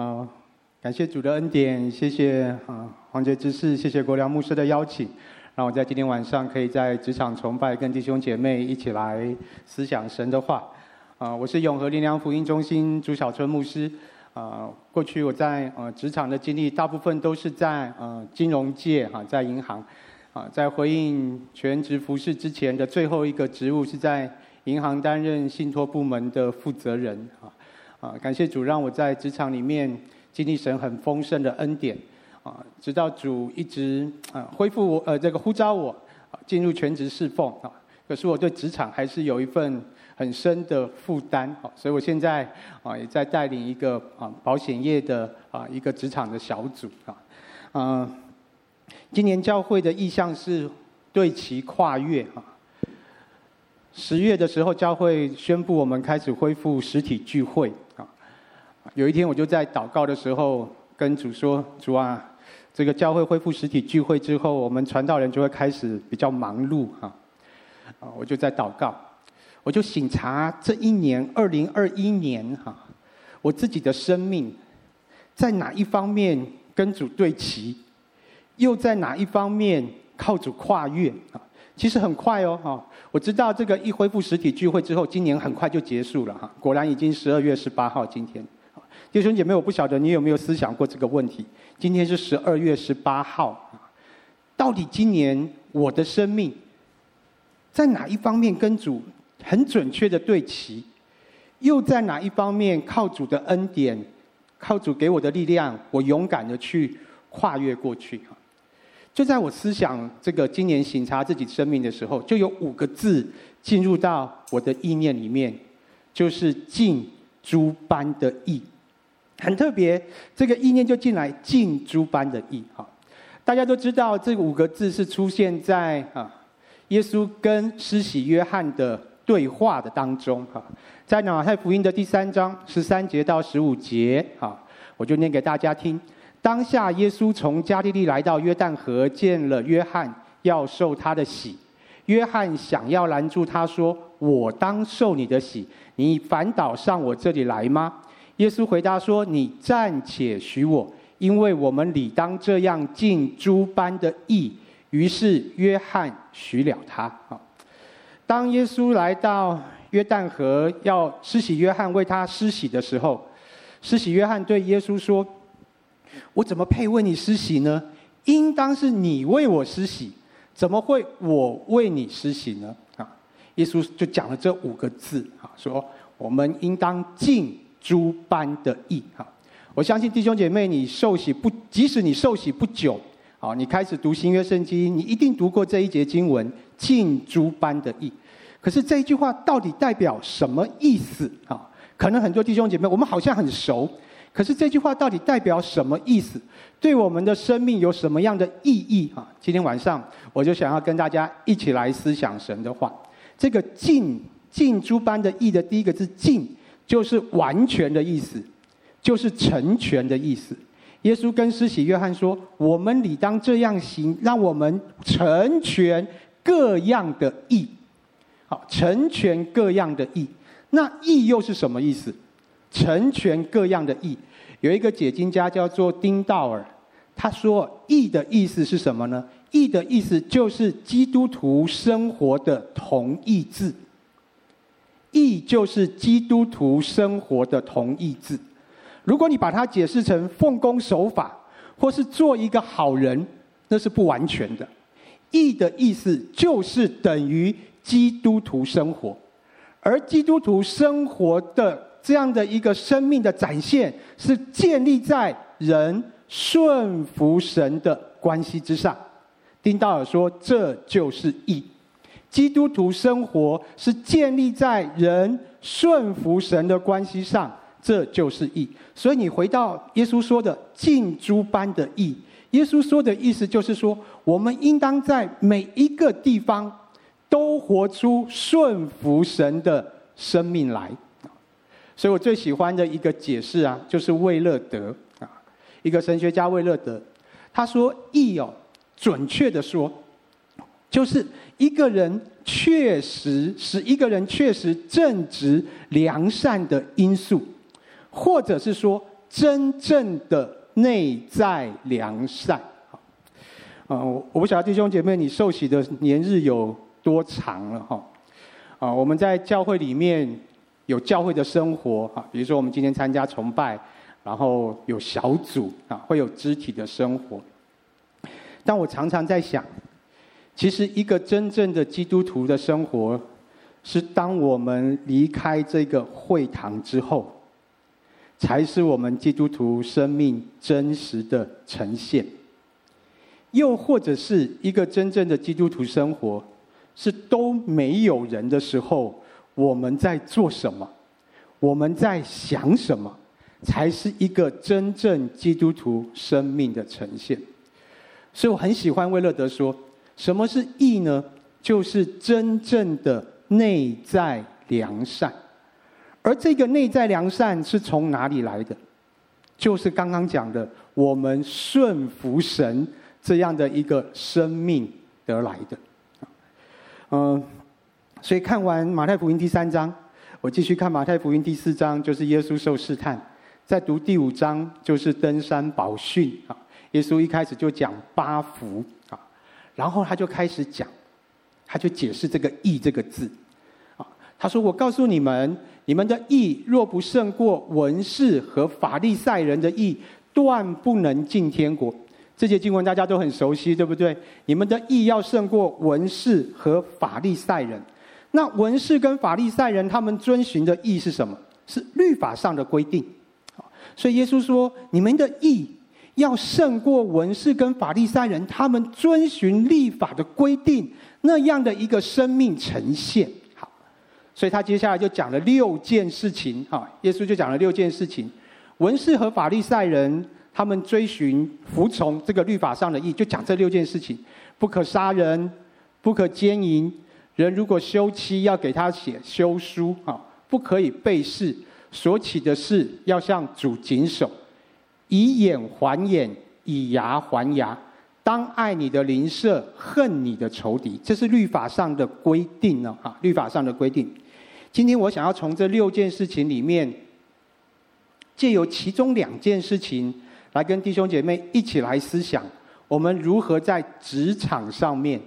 啊，感谢主的恩典，谢谢啊黄杰执事，谢谢国良牧师的邀请，让我在今天晚上可以在职场崇拜跟弟兄姐妹一起来思想神的话。啊，我是永和灵粮福音中心朱小春牧师。啊，过去我在呃职场的经历，大部分都是在呃金融界哈，在银行。啊，在回应全职服事之前的最后一个职务，是在银行担任信托部门的负责人。啊，啊，感谢主让我在职场里面经历神很丰盛的恩典。啊，直到主一直啊恢复我呃这个呼召我进入全职侍奉啊，可是我对职场还是有一份很深的负担。啊，所以我现在啊也在带领一个啊保险业的啊一个职场的小组。啊，嗯。今年教会的意向是对其跨越啊。十月的时候，教会宣布我们开始恢复实体聚会。有一天，我就在祷告的时候跟主说：“主啊，这个教会恢复实体聚会之后，我们传道人就会开始比较忙碌哈。”啊，我就在祷告，我就省察这一年二零二一年哈，我自己的生命在哪一方面跟主对齐。又在哪一方面靠主跨越啊？其实很快哦，哈！我知道这个一恢复实体聚会之后，今年很快就结束了哈。果然已经十二月十八号，今天，弟兄姐妹，我不晓得你有没有思想过这个问题？今天是十二月十八号，到底今年我的生命在哪一方面跟主很准确的对齐？又在哪一方面靠主的恩典，靠主给我的力量，我勇敢的去跨越过去？就在我思想这个今年省察自己生命的时候，就有五个字进入到我的意念里面，就是“尽诸般的意”，很特别，这个意念就进来“尽诸般的意”哈。大家都知道这五个字是出现在啊耶稣跟施洗约翰的对话的当中哈，在马太福音的第三章十三节到十五节哈，我就念给大家听。当下，耶稣从加利利来到约旦河，见了约翰，要受他的洗。约翰想要拦住他，说：“我当受你的洗，你反倒上我这里来吗？”耶稣回答说：“你暂且许我，因为我们理当这样尽诸般的义。”于是约翰许了他。啊当耶稣来到约旦河，要施洗约翰为他施洗的时候，施洗约翰对耶稣说。我怎么配为你施洗呢？应当是你为我施洗，怎么会我为你施洗呢？啊，耶稣就讲了这五个字啊，说我们应当尽诸般的义。哈，我相信弟兄姐妹，你受洗不，即使你受洗不久，啊，你开始读新约圣经，你一定读过这一节经文，尽诸般的义。可是这一句话到底代表什么意思？啊，可能很多弟兄姐妹，我们好像很熟。可是这句话到底代表什么意思？对我们的生命有什么样的意义啊？今天晚上我就想要跟大家一起来思想神的话。这个尽尽诸般的义的第一个字尽，就是完全的意思，就是成全的意思。耶稣跟施洗约翰说：“我们理当这样行，让我们成全各样的义。”好，成全各样的义，那义又是什么意思？成全各样的义，有一个解经家叫做丁道尔，他说：“义的意思是什么呢？义的意思就是基督徒生活的同义字。义就是基督徒生活的同义字。如果你把它解释成奉公守法，或是做一个好人，那是不完全的。义的意思就是等于基督徒生活，而基督徒生活的。”这样的一个生命的展现，是建立在人顺服神的关系之上。丁道尔说：“这就是义。基督徒生活是建立在人顺服神的关系上，这就是义。所以你回到耶稣说的‘尽诸般的义’，耶稣说的意思就是说，我们应当在每一个地方都活出顺服神的生命来。”所以我最喜欢的一个解释啊，就是魏勒德啊，一个神学家魏勒德，他说义哦，准确的说，就是一个人确实使一个人确实正直良善的因素，或者是说真正的内在良善。啊，我不晓得弟兄姐妹，你受洗的年日有多长了哈？啊，我们在教会里面有教会的生活啊，比如说我们今天参加崇拜，然后有小组啊，会有肢体的生活。但我常常在想，其实一个真正的基督徒的生活，是当我们离开这个会堂之后，才是我们基督徒生命真实的呈现。又或者是一个真正的基督徒生活。是都没有人的时候，我们在做什么？我们在想什么？才是一个真正基督徒生命的呈现。所以我很喜欢威勒德说：“什么是义呢？就是真正的内在良善。而这个内在良善是从哪里来的？就是刚刚讲的，我们顺服神这样的一个生命得来的。”嗯，所以看完马太福音第三章，我继续看马太福音第四章，就是耶稣受试探；再读第五章，就是登山宝训啊。耶稣一开始就讲八福，然后他就开始讲，他就解释这个“义”这个字啊。他说：“我告诉你们，你们的义若不胜过文士和法利赛人的义，断不能进天国。”这些经文大家都很熟悉，对不对？你们的义要胜过文士和法利赛人。那文士跟法利赛人他们遵循的义是什么？是律法上的规定。所以耶稣说：“你们的义要胜过文士跟法利赛人，他们遵循立法的规定那样的一个生命呈现。”好，所以他接下来就讲了六件事情。哈，耶稣就讲了六件事情：文士和法利赛人。他们追寻服从这个律法上的义，就讲这六件事情：不可杀人，不可奸淫，人如果休妻要给他写休书啊，不可以背誓，所起的誓要向主谨守，以眼还眼，以牙还牙，当爱你的邻舍，恨你的仇敌。这是律法上的规定呢啊，律法上的规定。今天我想要从这六件事情里面，借由其中两件事情。来跟弟兄姐妹一起来思想，我们如何在职场上面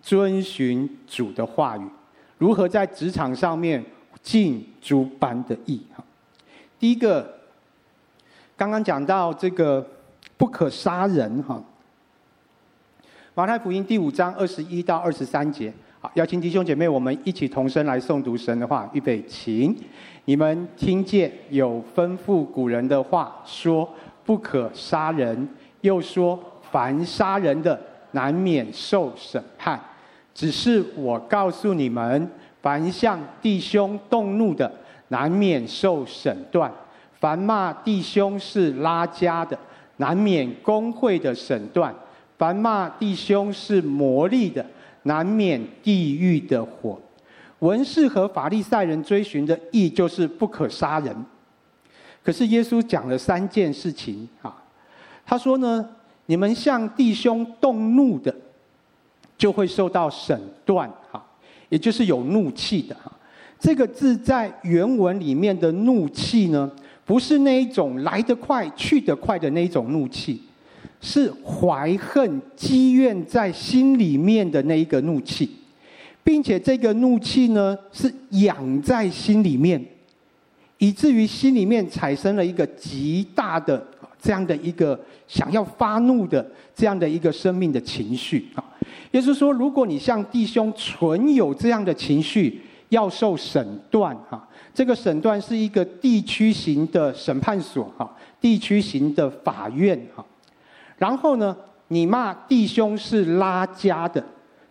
遵循主的话语，如何在职场上面尽诸般的义。哈，第一个，刚刚讲到这个不可杀人。哈，马太福音第五章二十一到二十三节。好，邀请弟兄姐妹，我们一起同声来诵读神的话。预备，请你们听见有吩咐古人的话说。不可杀人，又说凡杀人的难免受审判。只是我告诉你们，凡向弟兄动怒的，难免受审断；凡骂弟兄是拉家的，难免工会的审断；凡骂弟兄是魔力的，难免地狱的火。文士和法利赛人追寻的义，就是不可杀人。可是耶稣讲了三件事情啊，他说呢，你们向弟兄动怒的，就会受到审断啊，也就是有怒气的哈。这个字在原文里面的怒气呢，不是那一种来得快去得快的那一种怒气，是怀恨积怨在心里面的那一个怒气，并且这个怒气呢，是养在心里面。以至于心里面产生了一个极大的这样的一个想要发怒的这样的一个生命的情绪啊。也就是说，如果你向弟兄存有这样的情绪，要受审断啊。这个审断是一个地区型的审判所哈，地区型的法院哈。然后呢，你骂弟兄是拉加的，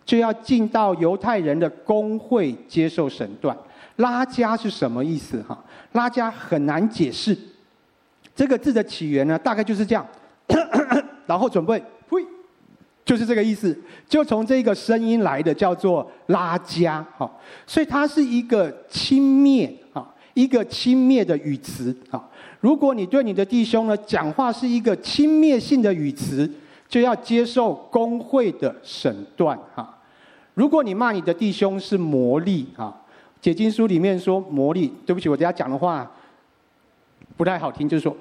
就要进到犹太人的公会接受审断。拉加是什么意思哈？拉加很难解释，这个字的起源呢，大概就是这样，然后准备，呸，就是这个意思，就从这个声音来的，叫做拉加，哈，所以它是一个轻蔑，一个轻蔑的语词啊。如果你对你的弟兄呢讲话是一个轻蔑性的语词，就要接受公会的审断哈。如果你骂你的弟兄是魔力啊。解经书里面说魔力，对不起，我等下讲的话不太好听，就是说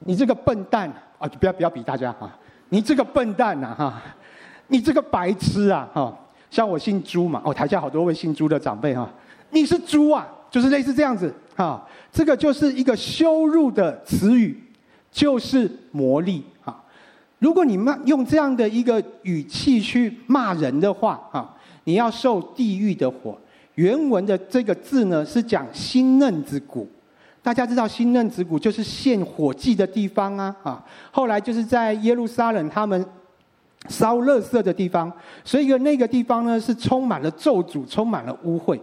你这个笨蛋啊！不要不要比大家啊！你这个笨蛋呐哈！你这个白痴啊哈！像我姓朱嘛，哦，台下好多位姓朱的长辈哈，你是猪啊，就是类似这样子哈。这个就是一个羞辱的词语，就是魔力啊。如果你骂用这样的一个语气去骂人的话啊，你要受地狱的火。原文的这个字呢是讲欣嫩子谷。大家知道欣嫩子谷就是献火祭的地方啊，啊，后来就是在耶路撒冷他们烧垃圾的地方，所以那个地方呢是充满了咒诅，充满了污秽。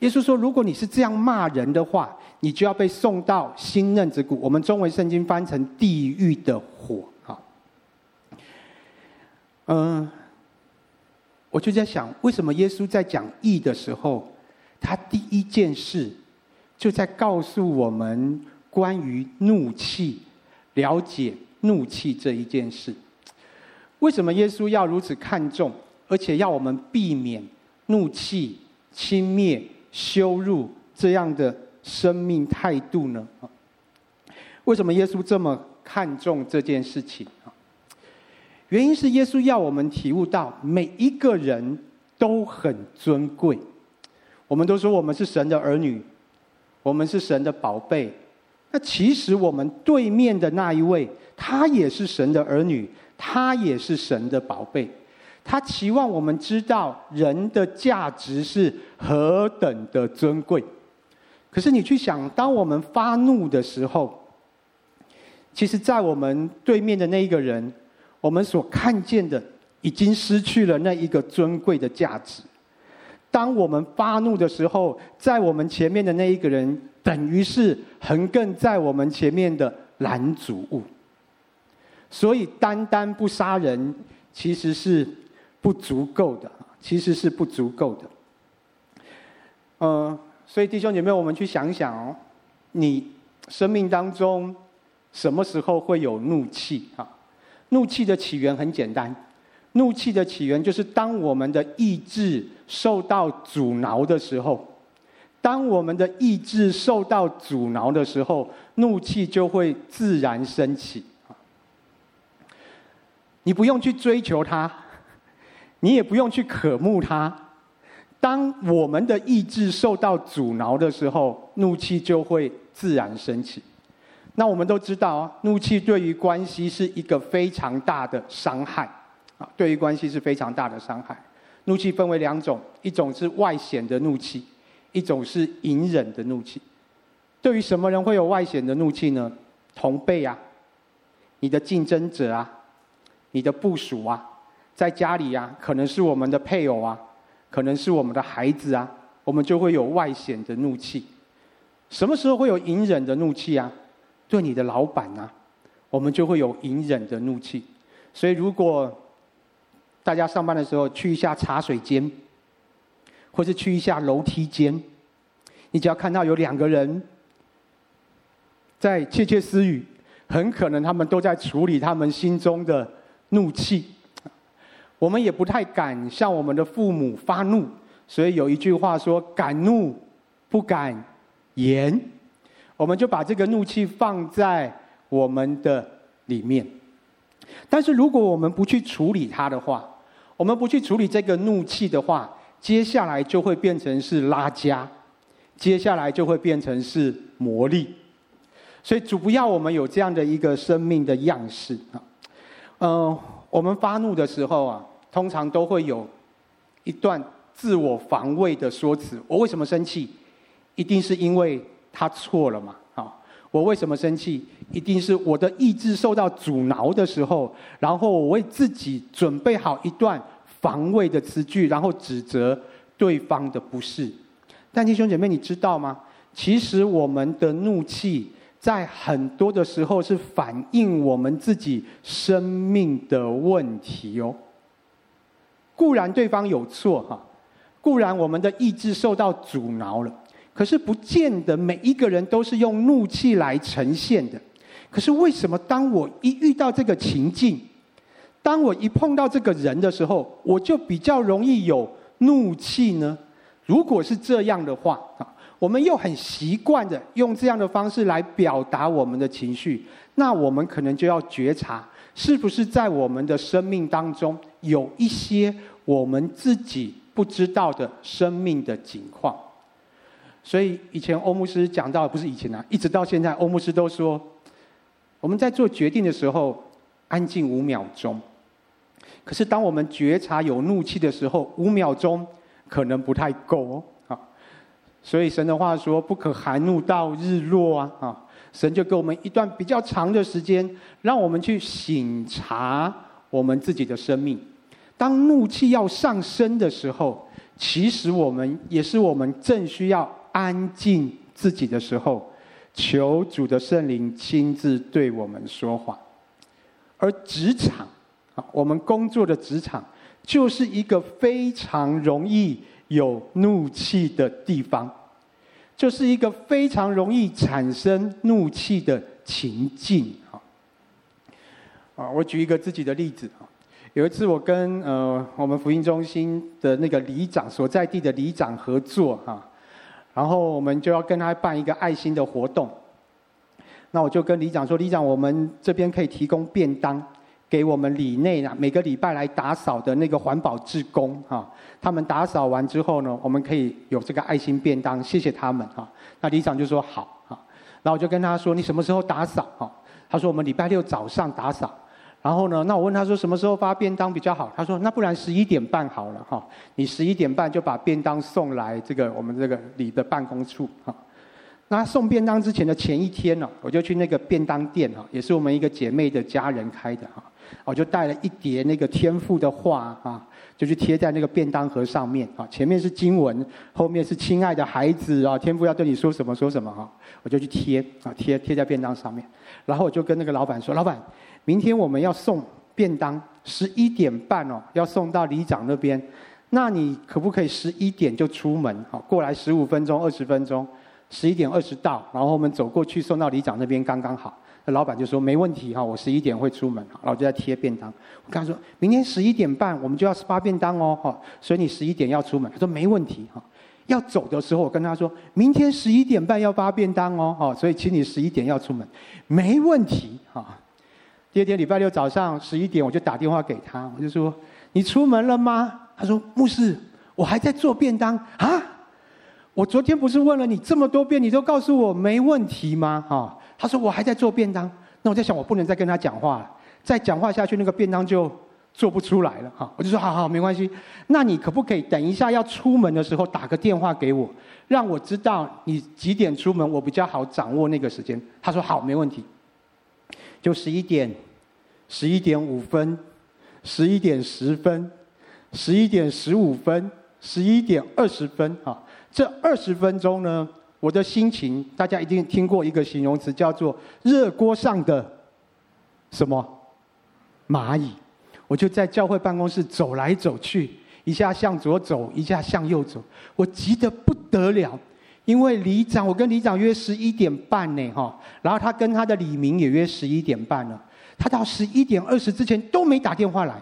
耶稣说，如果你是这样骂人的话，你就要被送到新嫩子谷。我们中文圣经翻成地狱的火，哈。嗯，我就在想，为什么耶稣在讲义的时候，他第一件事。就在告诉我们关于怒气、了解怒气这一件事。为什么耶稣要如此看重，而且要我们避免怒气、轻蔑、羞辱这样的生命态度呢？为什么耶稣这么看重这件事情？原因是耶稣要我们体悟到，每一个人都很尊贵。我们都说我们是神的儿女。我们是神的宝贝，那其实我们对面的那一位，他也是神的儿女，他也是神的宝贝。他期望我们知道人的价值是何等的尊贵。可是你去想，当我们发怒的时候，其实，在我们对面的那一个人，我们所看见的，已经失去了那一个尊贵的价值。当我们发怒的时候，在我们前面的那一个人，等于是横亘在我们前面的拦阻物。所以，单单不杀人，其实是不足够的，其实是不足够的。嗯，所以弟兄姐妹，我们去想想哦，你生命当中什么时候会有怒气啊？怒气的起源很简单。怒气的起源就是当我们的意志受到阻挠的时候，当我们的意志受到阻挠的时候，怒气就会自然升起。你不用去追求它，你也不用去渴慕它。当我们的意志受到阻挠的时候，怒气就会自然升起。那我们都知道啊，怒气对于关系是一个非常大的伤害。啊，对于关系是非常大的伤害。怒气分为两种，一种是外显的怒气，一种是隐忍的怒气。对于什么人会有外显的怒气呢？同辈啊，你的竞争者啊，你的部属啊，在家里啊，可能是我们的配偶啊，可能是我们的孩子啊，我们就会有外显的怒气。什么时候会有隐忍的怒气啊？对你的老板啊，我们就会有隐忍的怒气。所以如果大家上班的时候去一下茶水间，或是去一下楼梯间，你只要看到有两个人在窃窃私语，很可能他们都在处理他们心中的怒气。我们也不太敢向我们的父母发怒，所以有一句话说：“敢怒不敢言。”我们就把这个怒气放在我们的里面。但是如果我们不去处理它的话，我们不去处理这个怒气的话，接下来就会变成是拉加，接下来就会变成是魔力。所以主不要我们有这样的一个生命的样式啊。嗯、我们发怒的时候啊，通常都会有一段自我防卫的说辞。我为什么生气？一定是因为他错了嘛。啊我为什么生气？一定是我的意志受到阻挠的时候，然后我为自己准备好一段防卫的词句，然后指责对方的不是。但弟兄姐妹，你知道吗？其实我们的怒气在很多的时候是反映我们自己生命的问题哦。固然对方有错哈，固然我们的意志受到阻挠了。可是不见得每一个人都是用怒气来呈现的。可是为什么当我一遇到这个情境，当我一碰到这个人的时候，我就比较容易有怒气呢？如果是这样的话啊，我们又很习惯的用这样的方式来表达我们的情绪，那我们可能就要觉察，是不是在我们的生命当中有一些我们自己不知道的生命的景况。所以以前欧姆斯讲到，不是以前啊，一直到现在，欧姆斯都说，我们在做决定的时候，安静五秒钟。可是当我们觉察有怒气的时候，五秒钟可能不太够哦。所以神的话说：“不可含怒到日落啊！”啊，神就给我们一段比较长的时间，让我们去省察我们自己的生命。当怒气要上升的时候，其实我们也是我们正需要安静自己的时候，求主的圣灵亲自对我们说话。而职场啊，我们工作的职场，就是一个非常容易。有怒气的地方，就是一个非常容易产生怒气的情境啊！啊，我举一个自己的例子啊，有一次我跟呃我们福音中心的那个里长所在地的里长合作哈，然后我们就要跟他办一个爱心的活动，那我就跟里长说，里长，我们这边可以提供便当。给我们里内啊，每个礼拜来打扫的那个环保志工哈，他们打扫完之后呢，我们可以有这个爱心便当，谢谢他们哈。那里长就说好哈，然后我就跟他说，你什么时候打扫哈？他说我们礼拜六早上打扫。然后呢，那我问他说什么时候发便当比较好？他说那不然十一点半好了哈，你十一点半就把便当送来这个我们这个里的办公处哈。那送便当之前的前一天呢，我就去那个便当店哈，也是我们一个姐妹的家人开的哈。我就带了一叠那个天父的画啊，就去贴在那个便当盒上面啊。前面是经文，后面是亲爱的孩子啊，天父要对你说什么说什么哈。我就去贴啊，贴贴在便当上面。然后我就跟那个老板说：“老板，明天我们要送便当，十一点半哦，要送到里长那边。那你可不可以十一点就出门？好，过来十五分钟、二十分钟，十一点二十到，然后我们走过去送到里长那边刚刚好。”老板就说没问题哈，我十一点会出门，然后就在贴便当。我跟他说明天十一点半我们就要发便当哦，哈，所以你十一点要出门。他说没问题哈。要走的时候我跟他说明天十一点半要发便当哦，哈，所以请你十一点要出门，没问题哈。第二天礼拜六早上十一点我就打电话给他，我就说你出门了吗？他说牧师，我还在做便当啊。我昨天不是问了你这么多遍，你都告诉我没问题吗？哈。他说：“我还在做便当。”那我在想，我不能再跟他讲话了，再讲话下去，那个便当就做不出来了。哈，我就说：“好好，没关系。那你可不可以等一下要出门的时候打个电话给我，让我知道你几点出门，我比较好掌握那个时间。”他说：“好，没问题。”就十一点、十一点五分、十一点十分、十一点十五分、十一点二十分。哈，这二十分钟呢？我的心情，大家一定听过一个形容词，叫做“热锅上的什么蚂蚁”。我就在教会办公室走来走去，一下向左走，一下向右走，我急得不得了。因为里长，我跟里长约十一点半呢，哈，然后他跟他的李明也约十一点半了，他到十一点二十之前都没打电话来，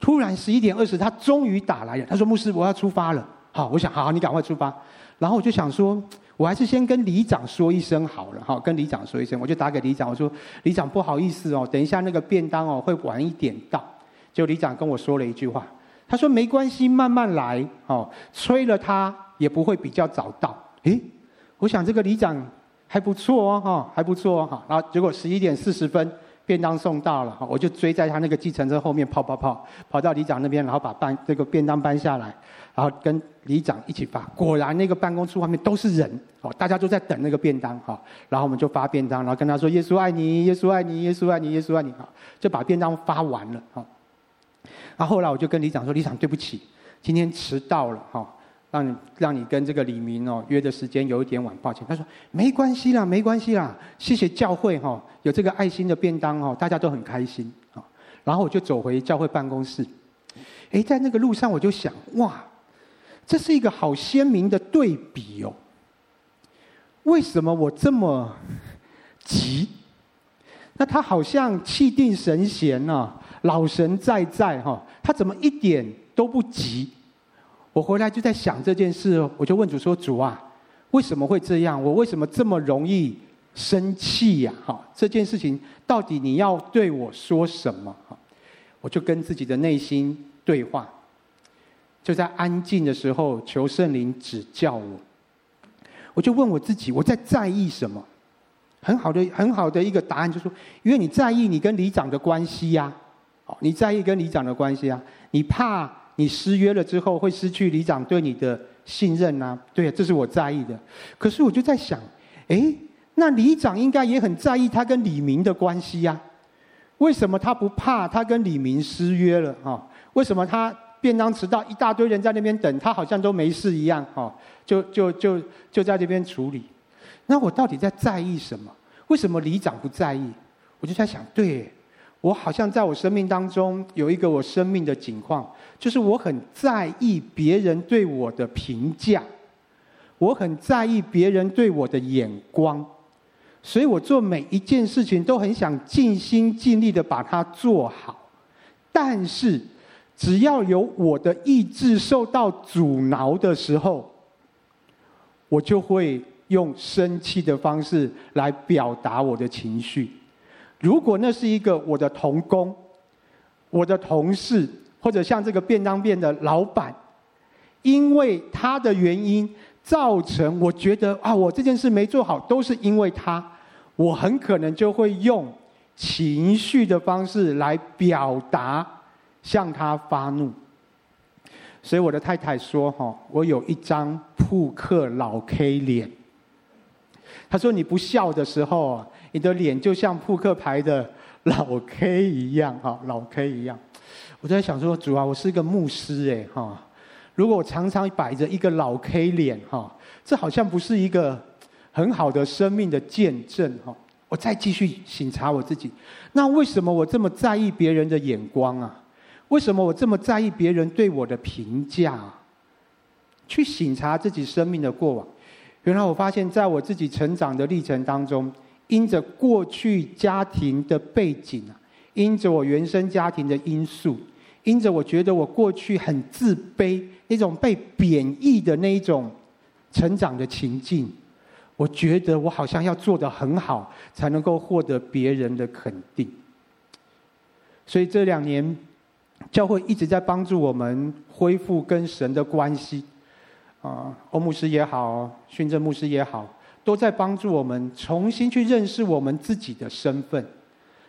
突然十一点二十，他终于打来了。他说：“牧师，我要出发了。”好，我想，好，你赶快出发。然后我就想说。我还是先跟里长说一声好了，哈，跟里长说一声，我就打给里长，我说：“里长不好意思哦，等一下那个便当哦会晚一点到。”就里长跟我说了一句话，他说：“没关系，慢慢来，哦，催了他也不会比较早到。”诶，我想这个里长还不错哦，哈，还不错哦，哈。然后结果十一点四十分便当送到了，哈，我就追在他那个计程车后面跑跑跑，跑到里长那边，然后把搬这个便当搬下来。然后跟里长一起发，果然那个办公室外面都是人，哦，大家都在等那个便当，哈，然后我们就发便当，然后跟他说：“耶稣爱你，耶稣爱你，耶稣爱你，耶稣爱你，哈，就把便当发完了，哈。然后后来我就跟里长说：“里长，对不起，今天迟到了，哈，让你让你跟这个李明哦约的时间有一点晚，抱歉。”他说：“没关系啦，没关系啦，谢谢教会哈，有这个爱心的便当哦，大家都很开心，啊。”然后我就走回教会办公室，诶，在那个路上我就想，哇。这是一个好鲜明的对比哦。为什么我这么 急？那他好像气定神闲啊，老神在在哈。他怎么一点都不急？我回来就在想这件事，我就问主说：“主啊，为什么会这样？我为什么这么容易生气呀？哈，这件事情到底你要对我说什么？哈，我就跟自己的内心对话，就在安静的时候求圣灵指教我。我就问我自己，我在在意什么？很好的，很好的一个答案就是说，因为你在意你跟里长的关系呀，哦，你在意跟里长的关系啊，你怕你失约了之后会失去里长对你的信任呐，对，这是我在意的。可是我就在想，哎，那里长应该也很在意他跟李明的关系呀，为什么他不怕他跟李明失约了啊？为什么他？便当迟到，一大堆人在那边等，他好像都没事一样，哦，就就就就在这边处理。那我到底在在意什么？为什么里长不在意？我就在想，对，我好像在我生命当中有一个我生命的景况，就是我很在意别人对我的评价，我很在意别人对我的眼光，所以我做每一件事情都很想尽心尽力的把它做好，但是。只要有我的意志受到阻挠的时候，我就会用生气的方式来表达我的情绪。如果那是一个我的同工、我的同事，或者像这个便当店的老板，因为他的原因造成我觉得啊，我这件事没做好，都是因为他，我很可能就会用情绪的方式来表达。向他发怒，所以我的太太说：“哈，我有一张扑克老 K 脸。”她说：“你不笑的时候，你的脸就像扑克牌的老 K 一样，哈，老 K 一样。”我在想说：“主啊，我是一个牧师，哎，哈，如果我常常摆着一个老 K 脸，哈，这好像不是一个很好的生命的见证，哈。”我再继续省察我自己，那为什么我这么在意别人的眼光啊？为什么我这么在意别人对我的评价？去醒察自己生命的过往，原来我发现，在我自己成长的历程当中，因着过去家庭的背景啊，因着我原生家庭的因素，因着我觉得我过去很自卑，那种被贬义的那一种成长的情境，我觉得我好像要做得很好，才能够获得别人的肯定。所以这两年。教会一直在帮助我们恢复跟神的关系，啊，欧牧师也好，训正牧师也好，都在帮助我们重新去认识我们自己的身份，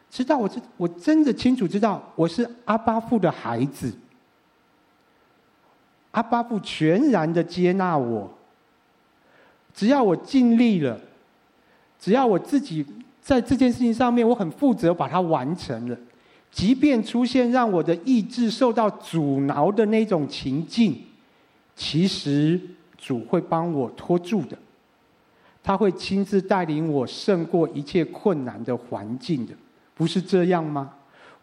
知道我这我真的清楚知道我是阿巴父的孩子，阿巴父全然的接纳我，只要我尽力了，只要我自己在这件事情上面我很负责把它完成了。即便出现让我的意志受到阻挠的那种情境，其实主会帮我拖住的，他会亲自带领我胜过一切困难的环境的，不是这样吗？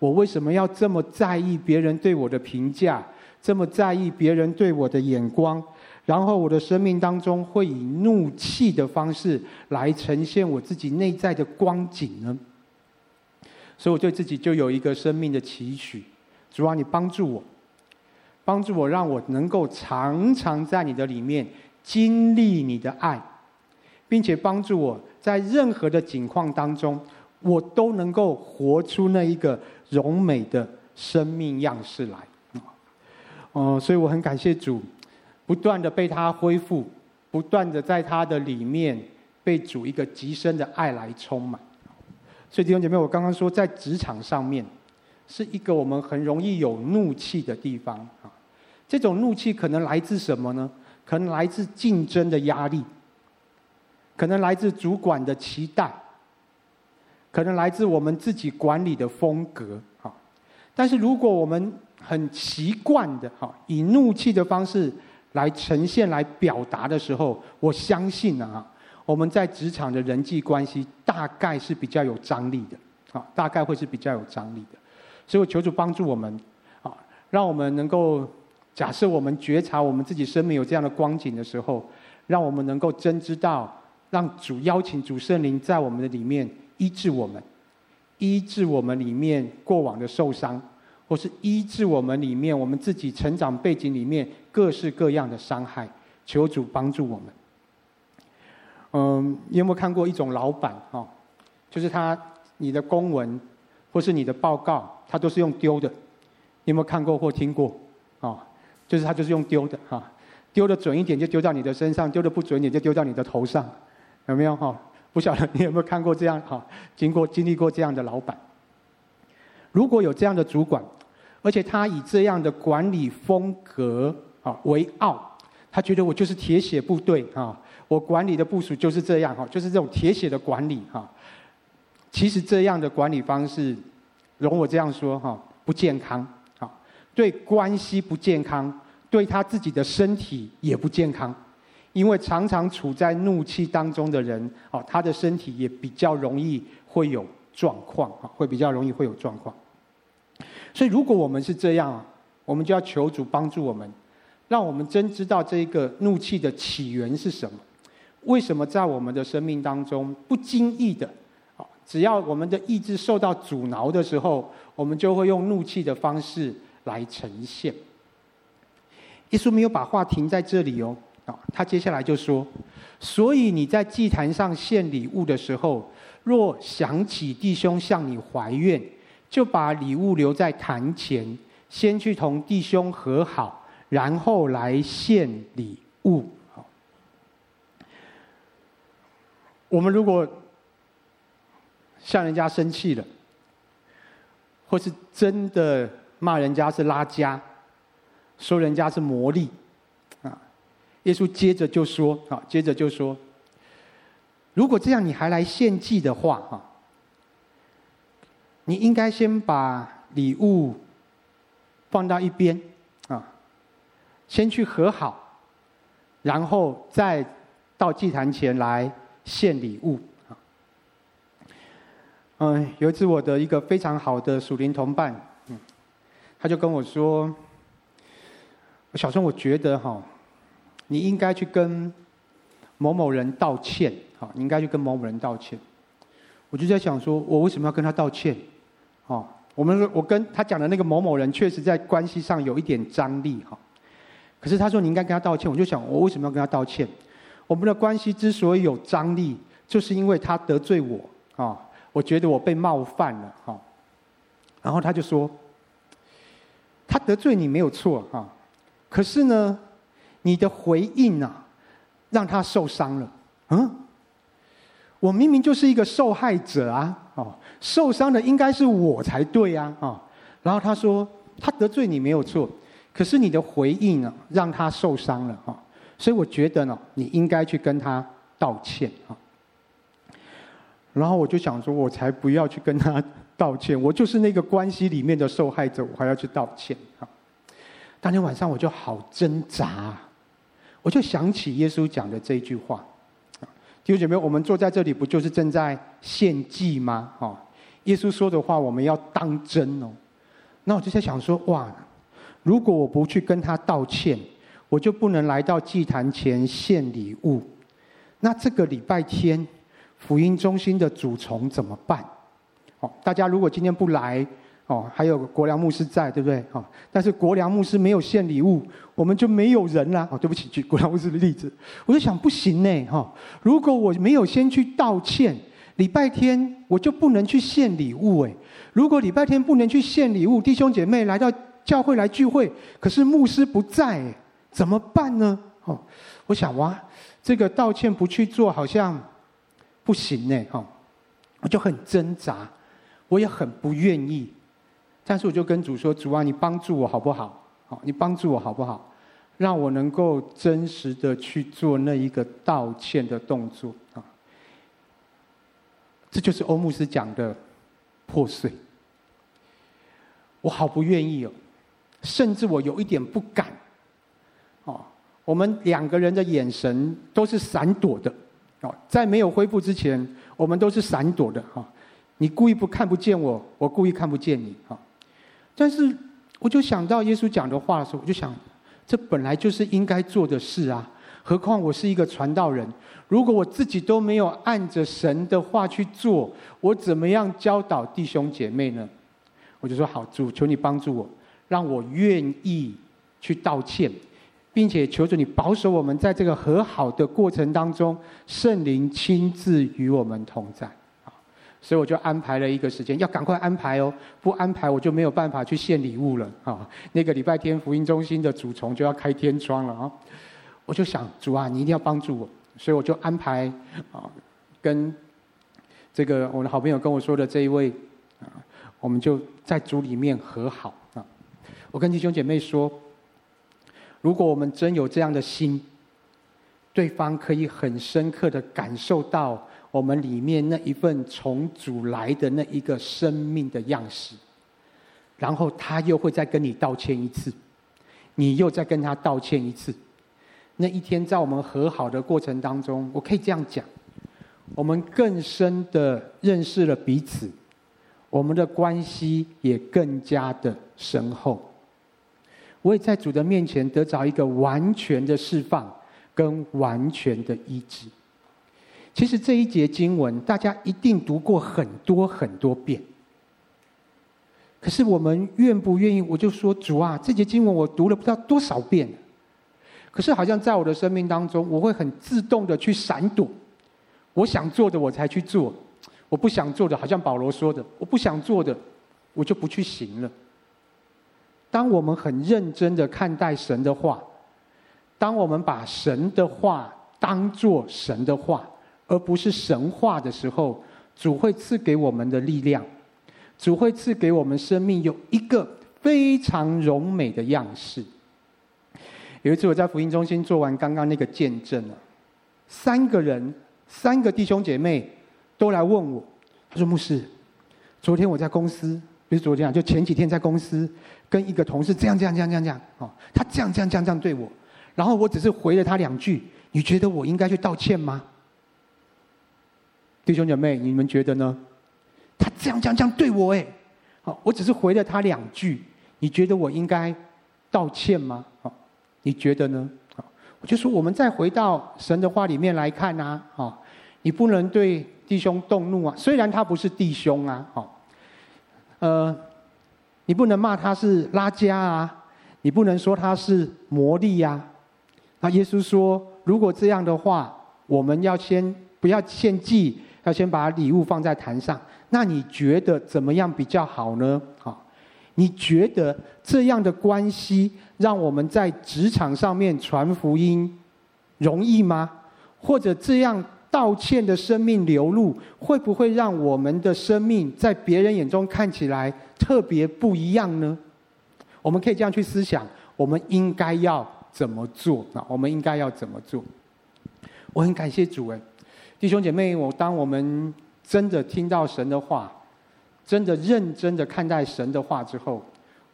我为什么要这么在意别人对我的评价，这么在意别人对我的眼光，然后我的生命当中会以怒气的方式来呈现我自己内在的光景呢？所以我对自己就有一个生命的期许，主啊，你帮助我，帮助我，让我能够常常在你的里面经历你的爱，并且帮助我在任何的境况当中，我都能够活出那一个荣美的生命样式来。哦，所以我很感谢主，不断的被他恢复，不断的在他的里面被主一个极深的爱来充满。所以弟兄姐妹，我刚刚说在职场上面，是一个我们很容易有怒气的地方啊。这种怒气可能来自什么呢？可能来自竞争的压力，可能来自主管的期待，可能来自我们自己管理的风格啊。但是如果我们很习惯的哈，以怒气的方式来呈现、来表达的时候，我相信啊。我们在职场的人际关系大概是比较有张力的，啊，大概会是比较有张力的，所以我求主帮助我们，啊，让我们能够假设我们觉察我们自己生命有这样的光景的时候，让我们能够真知道，让主邀请主圣灵在我们的里面医治我们，医治我们里面过往的受伤，或是医治我们里面我们自己成长背景里面各式各样的伤害，求主帮助我们。嗯，你有没有看过一种老板啊？就是他你的公文或是你的报告，他都是用丢的。你有没有看过或听过？啊，就是他就是用丢的哈，丢的准一点就丢到你的身上，丢的不准一点就丢到你的头上，有没有哈？不晓得你有没有看过这样哈？经过经历过这样的老板，如果有这样的主管，而且他以这样的管理风格啊为傲，他觉得我就是铁血部队啊，我管理的部署就是这样哈，就是这种铁血的管理哈。其实这样的管理方式，容我这样说哈，不健康。对关系不健康，对他自己的身体也不健康，因为常常处在怒气当中的人，哦，他的身体也比较容易会有状况，啊，会比较容易会有状况。所以，如果我们是这样，我们就要求主帮助我们，让我们真知道这个怒气的起源是什么，为什么在我们的生命当中不经意的，只要我们的意志受到阻挠的时候，我们就会用怒气的方式。来呈现。耶稣没有把话停在这里哦，啊，他接下来就说：“所以你在祭坛上献礼物的时候，若想起弟兄向你怀怨，就把礼物留在坛前，先去同弟兄和好，然后来献礼物。”好，我们如果向人家生气了，或是真的。骂人家是拉加，说人家是魔力，啊！耶稣接着就说，啊，接着就说，如果这样你还来献祭的话，哈，你应该先把礼物放到一边，啊，先去和好，然后再到祭坛前来献礼物，啊，嗯，有一次我的一个非常好的属灵同伴。嗯他就跟我说：“小孙，我觉得哈，你应该去跟某某人道歉，哈，你应该去跟某某人道歉。”我就在想说，我为什么要跟他道歉？哦，我们我跟他讲的那个某某人，确实在关系上有一点张力，哈。可是他说你应该跟他道歉，我就想，我为什么要跟他道歉？我们的关系之所以有张力，就是因为他得罪我，啊，我觉得我被冒犯了，哈。然后他就说。他得罪你没有错哈，可是呢，你的回应啊，让他受伤了。嗯，我明明就是一个受害者啊，哦，受伤的应该是我才对啊，啊。然后他说，他得罪你没有错，可是你的回应啊，让他受伤了哈。所以我觉得呢，你应该去跟他道歉啊。然后我就想说，我才不要去跟他。道歉，我就是那个关系里面的受害者，我还要去道歉啊！当天晚上我就好挣扎，我就想起耶稣讲的这句话。弟兄姐妹，我们坐在这里，不就是正在献祭吗？哈！耶稣说的话，我们要当真哦。那我就在想说，哇，如果我不去跟他道歉，我就不能来到祭坛前献礼物。那这个礼拜天福音中心的主从怎么办？哦大家如果今天不来，哦，还有国良牧师在，对不对？哦，但是国良牧师没有献礼物，我们就没有人啦。哦，对不起，举国良牧师的例子，我就想不行呢，哈，如果我没有先去道歉，礼拜天我就不能去献礼物，哎，如果礼拜天不能去献礼物，弟兄姐妹来到教会来聚会，可是牧师不在，怎么办呢？哦，我想哇，这个道歉不去做好像不行呢，哈，我就很挣扎。我也很不愿意，但是我就跟主说：“主啊，你帮助我好不好？好，你帮助我好不好？让我能够真实的去做那一个道歉的动作啊！这就是欧牧师讲的破碎。我好不愿意哦，甚至我有一点不敢。我们两个人的眼神都是闪躲的。哦，在没有恢复之前，我们都是闪躲的。哈。”你故意不看不见我，我故意看不见你啊！但是我就想到耶稣讲的话的时候，我就想，这本来就是应该做的事啊！何况我是一个传道人，如果我自己都没有按着神的话去做，我怎么样教导弟兄姐妹呢？我就说好，主，求你帮助我，让我愿意去道歉，并且求主你保守我们在这个和好的过程当中，圣灵亲自与我们同在。啊所以我就安排了一个时间，要赶快安排哦，不安排我就没有办法去献礼物了啊。那个礼拜天福音中心的主从就要开天窗了啊。我就想主啊，你一定要帮助我，所以我就安排啊，跟这个我的好朋友跟我说的这一位啊，我们就在主里面和好啊。我跟弟兄姐妹说，如果我们真有这样的心，对方可以很深刻的感受到。我们里面那一份从主来的那一个生命的样式，然后他又会再跟你道歉一次，你又再跟他道歉一次。那一天在我们和好的过程当中，我可以这样讲，我们更深的认识了彼此，我们的关系也更加的深厚。我也在主的面前得着一个完全的释放跟完全的医治。其实这一节经文，大家一定读过很多很多遍。可是我们愿不愿意？我就说主啊，这节经文我读了不知道多少遍。可是好像在我的生命当中，我会很自动的去闪躲。我想做的我才去做，我不想做的，好像保罗说的，我不想做的，我就不去行了。当我们很认真的看待神的话，当我们把神的话当作神的话。而不是神话的时候，主会赐给我们的力量，主会赐给我们生命有一个非常柔美的样式。有一次我在福音中心做完刚刚那个见证了，三个人，三个弟兄姐妹都来问我，他说：“牧师，昨天我在公司，不是昨天，就前几天在公司跟一个同事这样这样这样这样这样哦，他这样这样这样这样对我，然后我只是回了他两句，你觉得我应该去道歉吗？”弟兄姐妹，你们觉得呢？他这样这样这样对我哎，好，我只是回了他两句，你觉得我应该道歉吗？好，你觉得呢？好，我就说我们再回到神的话里面来看啊，好，你不能对弟兄动怒啊，虽然他不是弟兄啊，好，呃，你不能骂他是拉加啊，你不能说他是魔力呀。那耶稣说，如果这样的话，我们要先不要献祭。要先把礼物放在坛上，那你觉得怎么样比较好呢？好，你觉得这样的关系让我们在职场上面传福音容易吗？或者这样道歉的生命流露，会不会让我们的生命在别人眼中看起来特别不一样呢？我们可以这样去思想，我们应该要怎么做？那我们应该要怎么做？我很感谢主诶。弟兄姐妹，我当我们真的听到神的话，真的认真的看待神的话之后，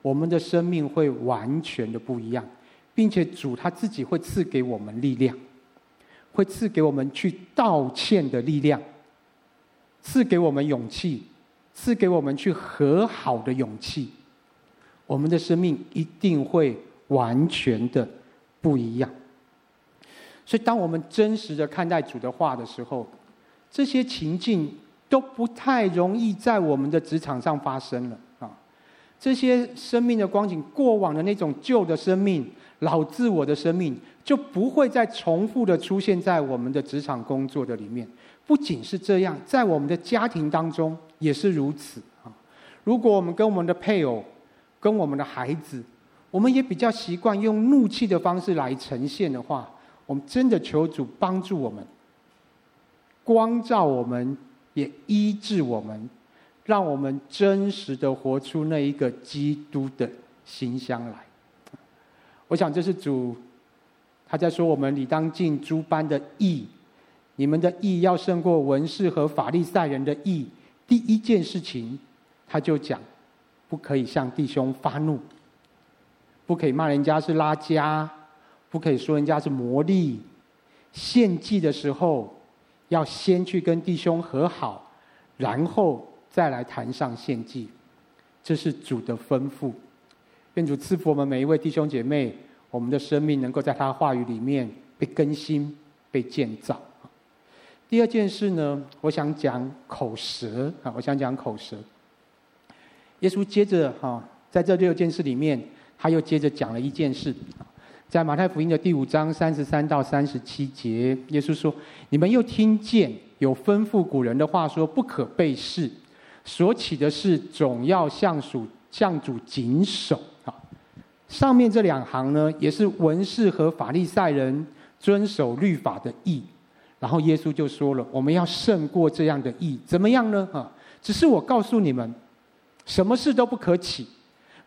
我们的生命会完全的不一样，并且主他自己会赐给我们力量，会赐给我们去道歉的力量，赐给我们勇气，赐给我们去和好的勇气，我们的生命一定会完全的不一样。所以，当我们真实的看待主的话的时候，这些情境都不太容易在我们的职场上发生了啊！这些生命的光景，过往的那种旧的生命、老自我的生命，就不会再重复的出现在我们的职场工作的里面。不仅是这样，在我们的家庭当中也是如此啊！如果我们跟我们的配偶、跟我们的孩子，我们也比较习惯用怒气的方式来呈现的话，我们真的求主帮助我们，光照我们，也医治我们，让我们真实的活出那一个基督的形象来。我想这是主他在说：我们理当尽诸般的义，你们的义要胜过文士和法利赛人的义。第一件事情，他就讲，不可以向弟兄发怒，不可以骂人家是拉加。不可以说人家是魔力，献祭的时候要先去跟弟兄和好，然后再来坛上献祭，这是主的吩咐。愿主赐福我们每一位弟兄姐妹，我们的生命能够在他话语里面被更新、被建造。第二件事呢，我想讲口舌啊，我想讲口舌。耶稣接着哈，在这六件事里面，他又接着讲了一件事。在马太福音的第五章三十三到三十七节，耶稣说：“你们又听见有吩咐古人的话说，不可背誓，所起的事总要向属向主谨守。”上面这两行呢，也是文士和法利赛人遵守律法的义。然后耶稣就说了：“我们要胜过这样的义，怎么样呢？啊，只是我告诉你们，什么事都不可起。”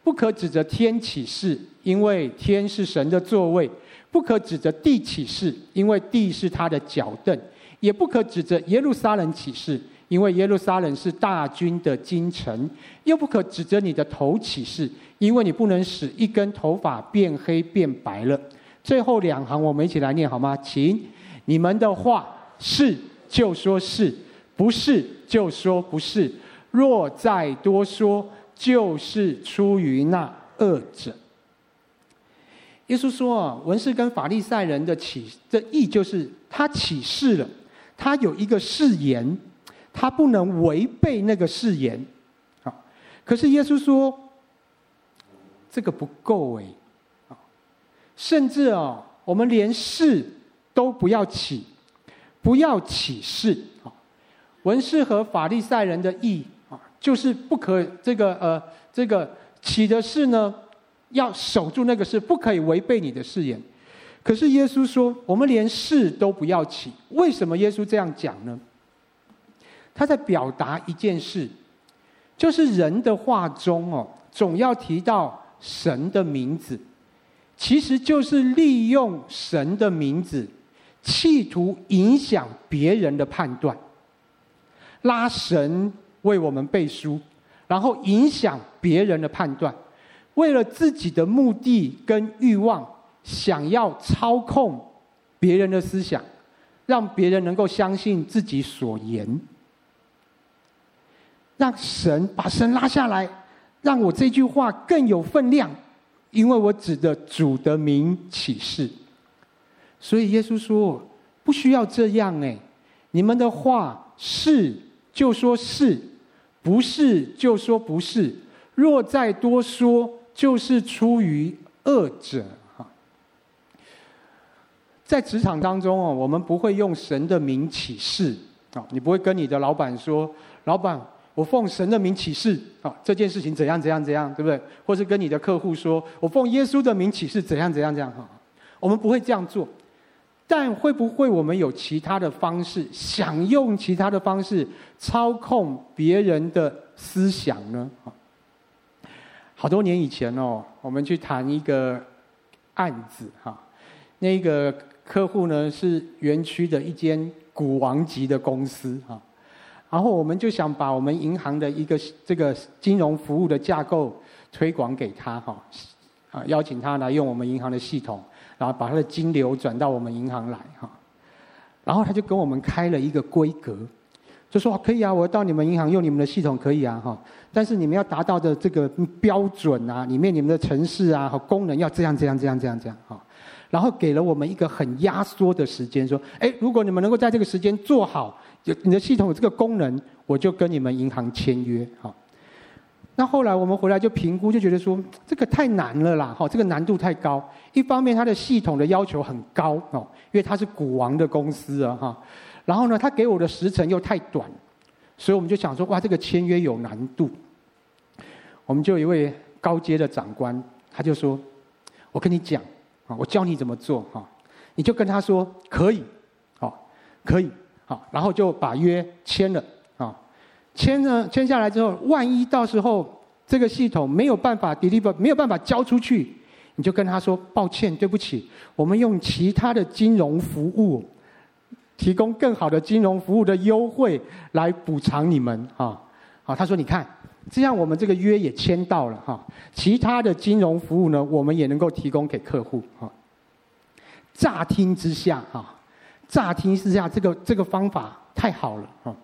不可指着天起誓，因为天是神的座位；不可指着地起誓，因为地是他的脚凳；也不可指着耶路撒冷起誓，因为耶路撒冷是大军的京城；又不可指着你的头起誓，因为你不能使一根头发变黑变白了。最后两行我们一起来念好吗？请你们的话是就说是，不是就说不是。若再多说，就是出于那恶者。耶稣说啊，文士跟法利赛人的起的意，就是他起誓了，他有一个誓言，他不能违背那个誓言。啊，可是耶稣说，这个不够哎，啊，甚至啊，我们连誓都不要起，不要起誓。啊，文士和法利赛人的义。就是不可这个呃这个起的誓呢，要守住那个誓，不可以违背你的誓言。可是耶稣说，我们连誓都不要起。为什么耶稣这样讲呢？他在表达一件事，就是人的话中哦，总要提到神的名字，其实就是利用神的名字，企图影响别人的判断，拉神。为我们背书，然后影响别人的判断，为了自己的目的跟欲望，想要操控别人的思想，让别人能够相信自己所言，让神把神拉下来，让我这句话更有分量，因为我指着主的名起誓。所以耶稣说：“不需要这样哎，你们的话是就说是。”不是就说不是，若再多说，就是出于恶者。在职场当中哦，我们不会用神的名起誓啊，你不会跟你的老板说：“老板，我奉神的名起誓啊，这件事情怎样怎样怎样，对不对？”或是跟你的客户说：“我奉耶稣的名起誓，怎样怎样怎样。”哈，我们不会这样做。但会不会我们有其他的方式，想用其他的方式操控别人的思想呢？好多年以前哦，我们去谈一个案子哈，那个客户呢是园区的一间股王级的公司哈，然后我们就想把我们银行的一个这个金融服务的架构推广给他哈，啊，邀请他来用我们银行的系统。然后把他的金流转到我们银行来哈，然后他就跟我们开了一个规格，就说可以啊，我到你们银行用你们的系统可以啊哈，但是你们要达到的这个标准啊，里面你们的程式啊和功能要这样这样这样这样这样哈，然后给了我们一个很压缩的时间，说哎，如果你们能够在这个时间做好，有你的系统有这个功能，我就跟你们银行签约哈。那后来我们回来就评估，就觉得说这个太难了啦，哈，这个难度太高。一方面，它的系统的要求很高哦，因为它是股王的公司啊，哈。然后呢，他给我的时程又太短，所以我们就想说，哇，这个签约有难度。我们就有一位高阶的长官，他就说：“我跟你讲啊，我教你怎么做哈，你就跟他说可以，好，可以，好，然后就把约签了啊。”签呢，签下来之后，万一到时候这个系统没有办法 deliver，没有办法交出去，你就跟他说抱歉，对不起，我们用其他的金融服务，提供更好的金融服务的优惠来补偿你们啊。好，他说你看，这样我们这个约也签到了哈，其他的金融服务呢，我们也能够提供给客户哈。乍听之下哈，乍听之下，这个这个方法太好了哈。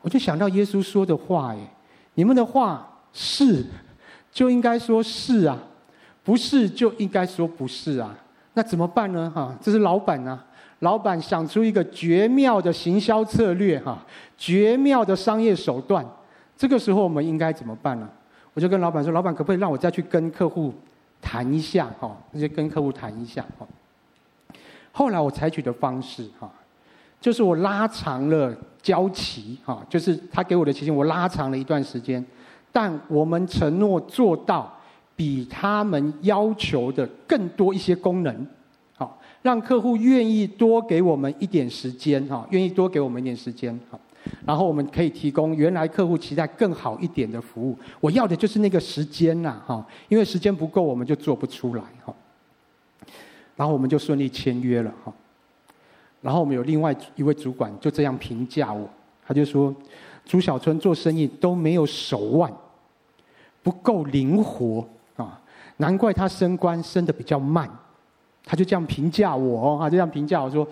我就想到耶稣说的话，耶，你们的话是，就应该说是啊，不是就应该说不是啊，那怎么办呢？哈，这是老板啊，老板想出一个绝妙的行销策略，哈，绝妙的商业手段，这个时候我们应该怎么办呢？我就跟老板说，老板可不可以让我再去跟客户谈一下哈，那就跟客户谈一下哈。后来我采取的方式哈，就是我拉长了交期哈，就是他给我的期限我拉长了一段时间，但我们承诺做到比他们要求的更多一些功能，好，让客户愿意多给我们一点时间哈，愿意多给我们一点时间哈。然后我们可以提供原来客户期待更好一点的服务。我要的就是那个时间呐，哈，因为时间不够，我们就做不出来，哈。然后我们就顺利签约了，哈。然后我们有另外一位主管就这样评价我，他就说：“朱小春做生意都没有手腕，不够灵活啊，难怪他升官升得比较慢。”他就这样评价我，啊，就这样评价我说。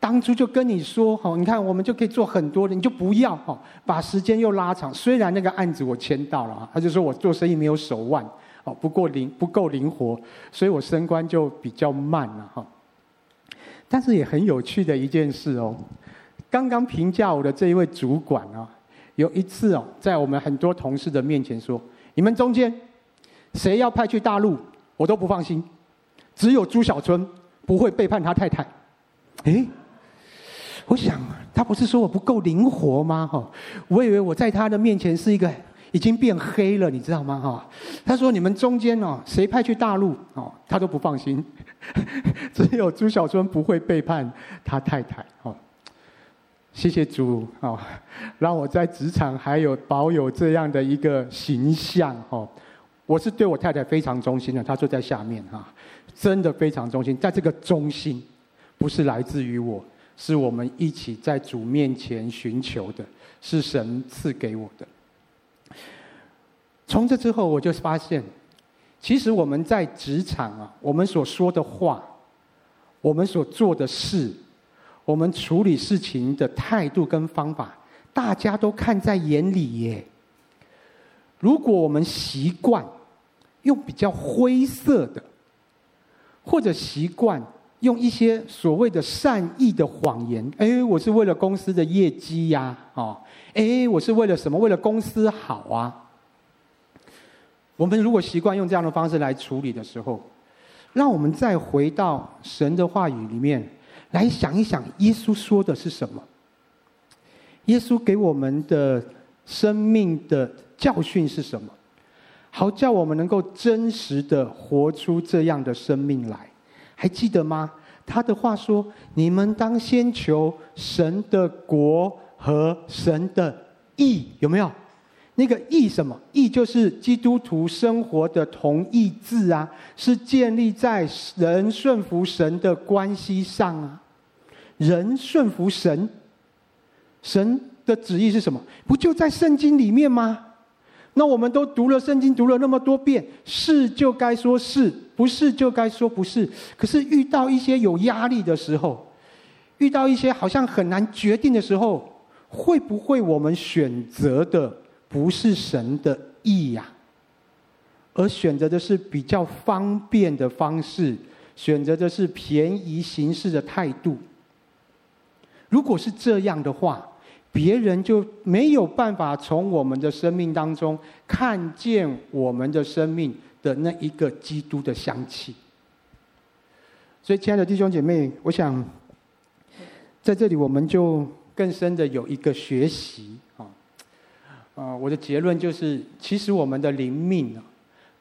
当初就跟你说，哈，你看我们就可以做很多的，你就不要哈，把时间又拉长。虽然那个案子我签到了，他就说我做生意没有手腕，哦，不够灵不够灵活，所以我升官就比较慢了哈。但是也很有趣的一件事哦，刚刚评价我的这一位主管啊，有一次哦，在我们很多同事的面前说，你们中间谁要派去大陆，我都不放心，只有朱小春不会背叛他太太。诶。我想，他不是说我不够灵活吗？哈，我以为我在他的面前是一个已经变黑了，你知道吗？哈，他说你们中间哦，谁派去大陆哦，他都不放心，只有朱小春不会背叛他太太。哦，谢谢主哦，让我在职场还有保有这样的一个形象。哦，我是对我太太非常忠心的，她坐在下面哈，真的非常忠心。在这个忠心，不是来自于我。是我们一起在主面前寻求的，是神赐给我的。从这之后，我就发现，其实我们在职场啊，我们所说的话，我们所做的事，我们处理事情的态度跟方法，大家都看在眼里耶。如果我们习惯用比较灰色的，或者习惯。用一些所谓的善意的谎言，哎，我是为了公司的业绩呀，哦，哎，我是为了什么？为了公司好啊。我们如果习惯用这样的方式来处理的时候，让我们再回到神的话语里面来想一想，耶稣说的是什么？耶稣给我们的生命的教训是什么？好叫我们能够真实的活出这样的生命来。还记得吗？他的话说：“你们当先求神的国和神的义，有没有？那个义什么？义就是基督徒生活的同义字啊，是建立在人顺服神的关系上啊。人顺服神，神的旨意是什么？不就在圣经里面吗？”那我们都读了圣经，读了那么多遍，是就该说是，不是就该说不是。可是遇到一些有压力的时候，遇到一些好像很难决定的时候，会不会我们选择的不是神的意呀？而选择的是比较方便的方式，选择的是便宜行事的态度。如果是这样的话，别人就没有办法从我们的生命当中看见我们的生命的那一个基督的香气。所以，亲爱的弟兄姐妹，我想在这里我们就更深的有一个学习啊。我的结论就是，其实我们的灵命啊，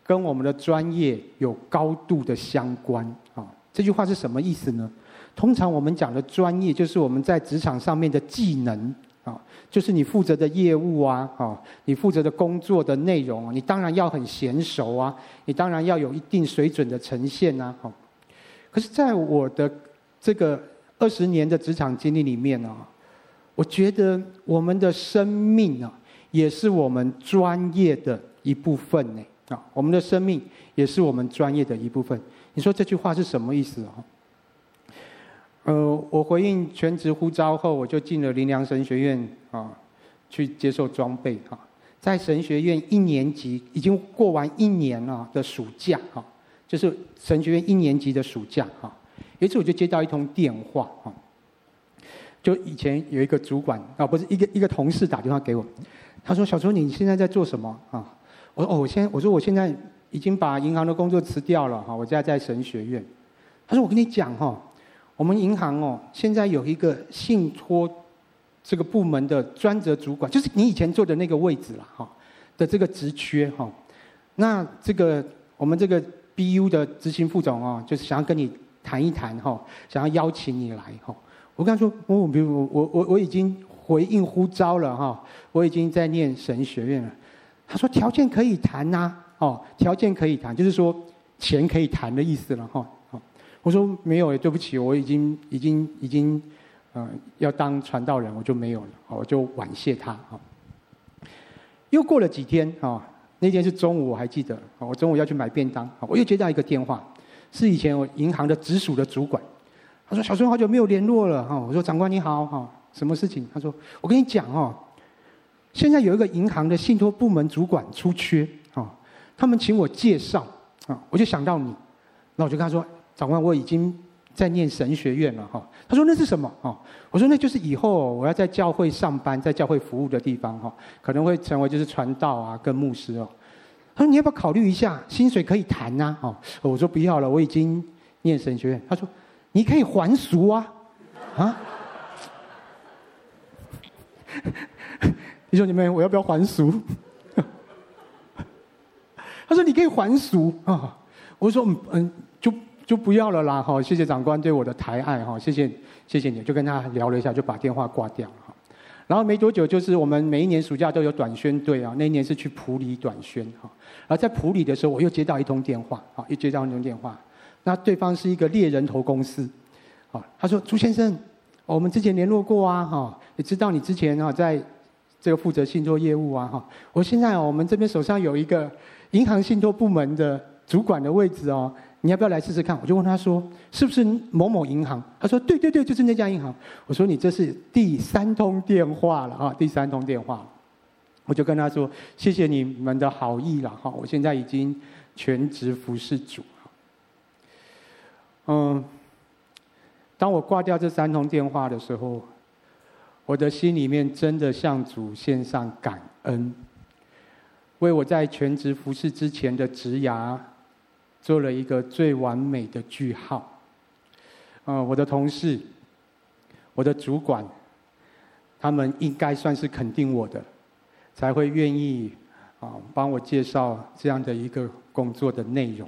跟我们的专业有高度的相关啊。这句话是什么意思呢？通常我们讲的专业，就是我们在职场上面的技能。啊，就是你负责的业务啊，啊，你负责的工作的内容，你当然要很娴熟啊，你当然要有一定水准的呈现啊，可是，在我的这个二十年的职场经历里面啊，我觉得我们的生命啊，也是我们专业的一部分呢。啊，我们的生命也是我们专业的一部分。你说这句话是什么意思啊？呃，我回应全职呼召后，我就进了林良神学院啊，去接受装备啊。在神学院一年级已经过完一年了的暑假啊，就是神学院一年级的暑假啊。有一次我就接到一通电话啊，就以前有一个主管啊，不是一个一个同事打电话给我，他说：“小周，你现在在做什么啊？”我说：“哦，我现在我说我现在已经把银行的工作辞掉了哈，我现在在神学院。他说：“我跟你讲哈，我们银行哦，现在有一个信托这个部门的专责主管，就是你以前坐的那个位置了哈的这个职缺哈。那这个我们这个 BU 的执行副总哦，就是想要跟你谈一谈哈，想要邀请你来哈。我跟他说，我比如我我我已经回应呼召了哈，我已经在念神学院了。他说条件可以谈呐，哦，条件可以谈，就是说钱可以谈的意思了哈。”我说没有，对不起，我已经已经已经，呃，要当传道人，我就没有了，我就婉谢他哈。又过了几天啊，那天是中午，我还记得，我中午要去买便当，我又接到一个电话，是以前我银行的直属的主管，他说：“小孙，好久没有联络了哈。”我说：“长官你好哈，什么事情？”他说：“我跟你讲哦，现在有一个银行的信托部门主管出缺啊，他们请我介绍啊，我就想到你，那我就跟他说。”长官，我已经在念神学院了哈。他说那是什么？哦，我说那就是以后我要在教会上班，在教会服务的地方哈，可能会成为就是传道啊，跟牧师哦。他说你要不要考虑一下，薪水可以谈呐？哦，我说不要了，我已经念神学院。他说你可以还俗啊，啊？弟兄姐妹，我要不要还俗？他说你可以还俗啊。我说嗯嗯就。就不要了啦，哈！谢谢长官对我的抬爱，哈！谢谢，谢谢你，就跟他聊了一下，就把电话挂掉了，哈。然后没多久，就是我们每一年暑假都有短宣队啊，那一年是去普里短宣，哈。然后在普里的时候，我又接到一通电话，啊，又接到一通电话，那对方是一个猎人头公司，啊，他说朱先生，我们之前联络过啊，哈，也知道你之前啊在这个负责信托业务啊，哈。我现在我们这边手上有一个银行信托部门的主管的位置哦。你要不要来试试看？我就问他说：“是不是某某银行？”他说：“对对对，就是那家银行。”我说：“你这是第三通电话了啊，第三通电话。”我就跟他说：“谢谢你们的好意了哈，我现在已经全职服侍主。”嗯，当我挂掉这三通电话的时候，我的心里面真的向主献上感恩，为我在全职服侍之前的职涯。做了一个最完美的句号。呃，我的同事，我的主管，他们应该算是肯定我的，才会愿意啊帮我介绍这样的一个工作的内容。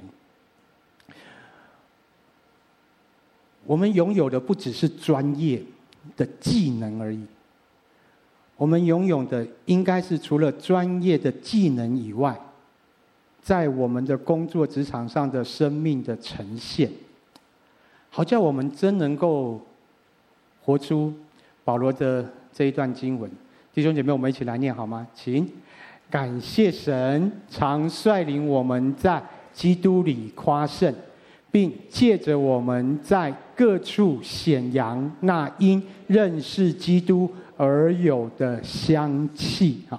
我们拥有的不只是专业的技能而已，我们拥有的应该是除了专业的技能以外。在我们的工作职场上的生命的呈现，好叫我们真能够活出保罗的这一段经文。弟兄姐妹，我们一起来念好吗？请，感谢神常率领我们在基督里夸胜，并借着我们在各处显扬那因认识基督而有的香气啊。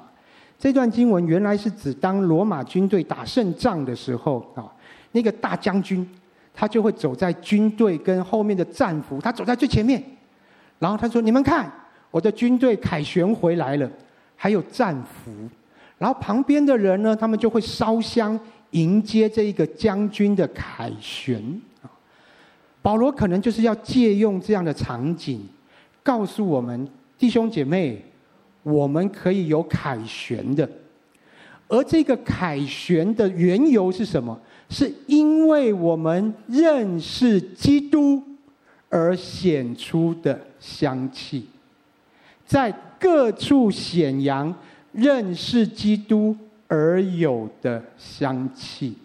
这段经文原来是指当罗马军队打胜仗的时候啊，那个大将军他就会走在军队跟后面的战俘，他走在最前面，然后他说：“你们看，我的军队凯旋回来了，还有战俘。”然后旁边的人呢，他们就会烧香迎接这一个将军的凯旋。保罗可能就是要借用这样的场景，告诉我们弟兄姐妹。我们可以有凯旋的，而这个凯旋的缘由是什么？是因为我们认识基督而显出的香气，在各处显扬认识基督而有的香气。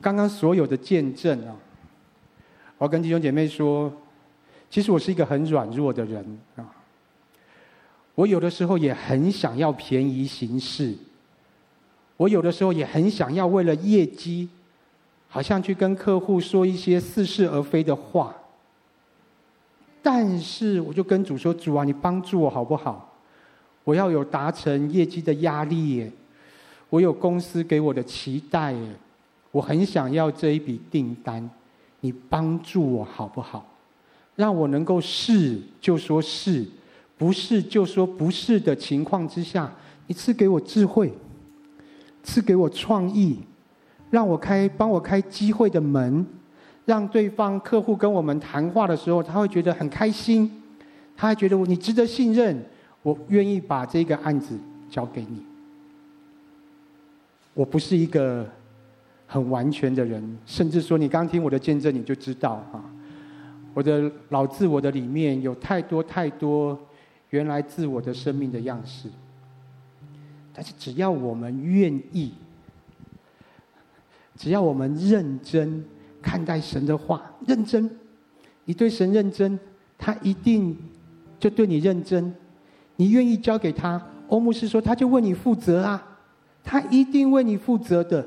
刚刚所有的见证啊，我跟弟兄姐妹说，其实我是一个很软弱的人啊。我有的时候也很想要便宜行事，我有的时候也很想要为了业绩，好像去跟客户说一些似是而非的话。但是我就跟主说：“主啊，你帮助我好不好？我要有达成业绩的压力耶，我有公司给我的期待耶，我很想要这一笔订单，你帮助我好不好？让我能够是就说是。”不是就说不是的情况之下，你赐给我智慧，赐给我创意，让我开，帮我开机会的门，让对方客户跟我们谈话的时候，他会觉得很开心，他还觉得你值得信任，我愿意把这个案子交给你。我不是一个很完全的人，甚至说你刚听我的见证，你就知道啊，我的老自我的里面有太多太多原来自我的生命的样式。但是只要我们愿意，只要我们认真看待神的话，认真，你对神认真，他一定就对你认真。你愿意交给他，欧牧师说，他就为你负责啊。他一定为你负责的。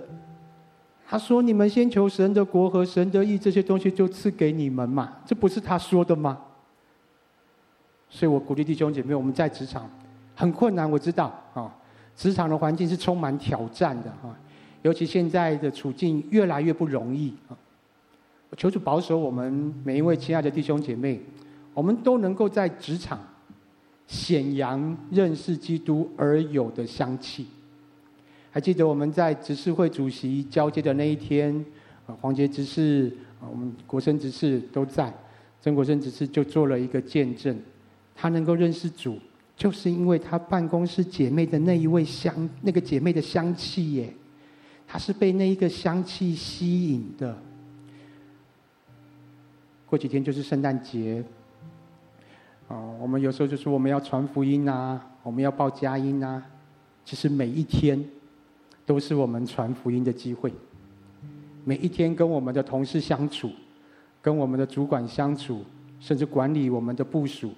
他说：“你们先求神的国和神的义，这些东西就赐给你们嘛。”这不是他说的吗？所以我鼓励弟兄姐妹，我们在职场很困难，我知道啊，职场的环境是充满挑战的啊，尤其现在的处境越来越不容易啊。求主保守我们每一位亲爱的弟兄姐妹，我们都能够在职场显扬认识基督而有的香气。还记得我们在执事会主席交接的那一天，啊，黄杰执事，啊，我们国生执事都在，曾国生执事就做了一个见证，他能够认识主，就是因为他办公室姐妹的那一位香，那个姐妹的香气耶，他是被那一个香气吸引的。过几天就是圣诞节，啊，我们有时候就说我们要传福音啊，我们要报佳音啊，其实每一天。都是我们传福音的机会。每一天跟我们的同事相处，跟我们的主管相处，甚至管理我们的部署，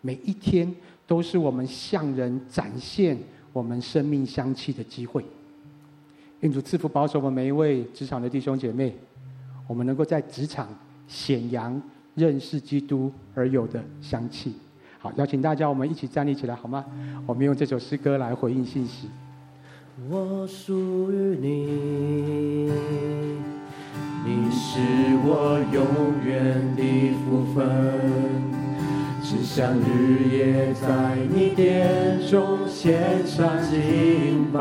每一天都是我们向人展现我们生命香气的机会。愿主赐福保守我们每一位职场的弟兄姐妹，我们能够在职场显扬认识基督而有的香气。好，邀请大家我们一起站立起来，好吗？我们用这首诗歌来回应信息。我属于你，你是我永远的福分，只想日夜在你殿中献上敬拜，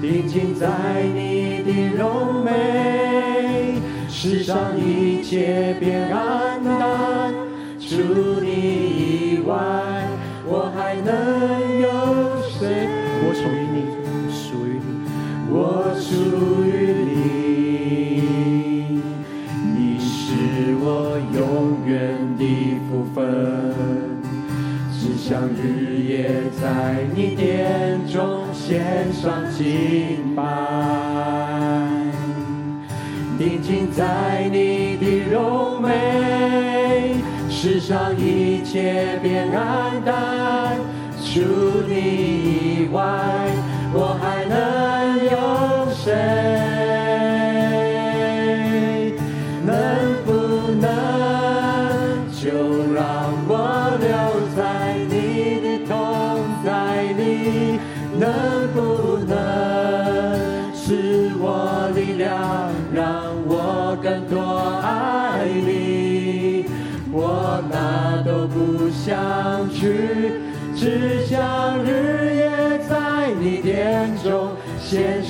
定睛在你的荣美，世上一切变黯淡，除你以外，我还能有谁？我属于你，属于你，我属于你，你是我永远的福分，只想日夜在你殿中献上敬拜，定睛在你的柔美，世上一切变黯淡。除你以外，我还能有谁？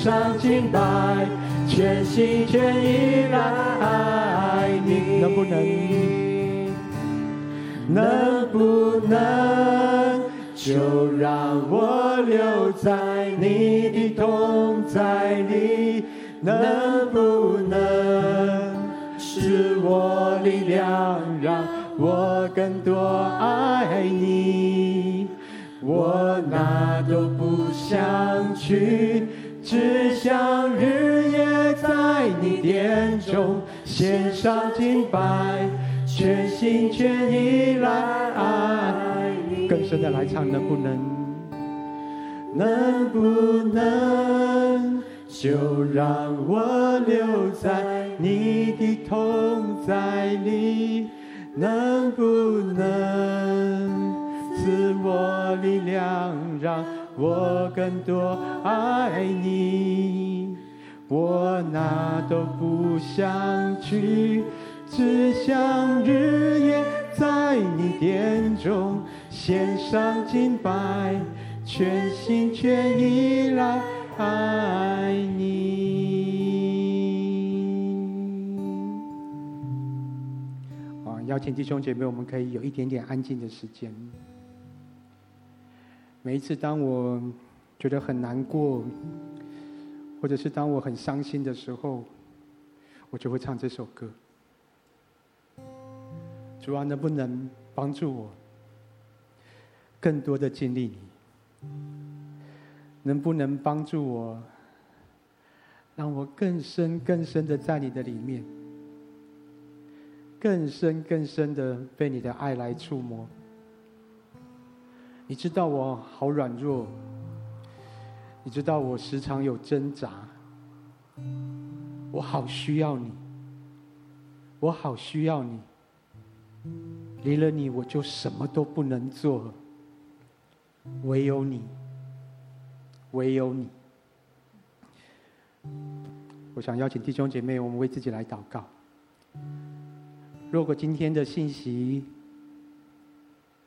上敬拜，全心全意来爱你。能不能？能不能就让我留在你的同在里？能不能赐我力量，让我更多爱你？我哪都不想去，只想日夜在你殿中献上敬拜，全心全意来爱你。更深的来唱，能不能？能不能就让我留在你的同在里？能不能？赐我力量，让我更多爱你我哪都不想去只想日夜在你殿中献上敬拜全心全意来爱你。啊邀请弟兄姐妹我们可以有一点点安静的时间。每一次当我觉得很难过，或者是当我很伤心的时候，我就会唱这首歌。主啊，能不能帮助我更多的经历你？能不能帮助我，让我更深更深的在你的里面，更深更深的被你的爱来触摸？你知道我好软弱，你知道我时常有挣扎，我好需要你，我好需要你。离了你，我就什么都不能做。唯有你，唯有你。我想邀请弟兄姐妹，我们为自己来祷告。如果今天的信息，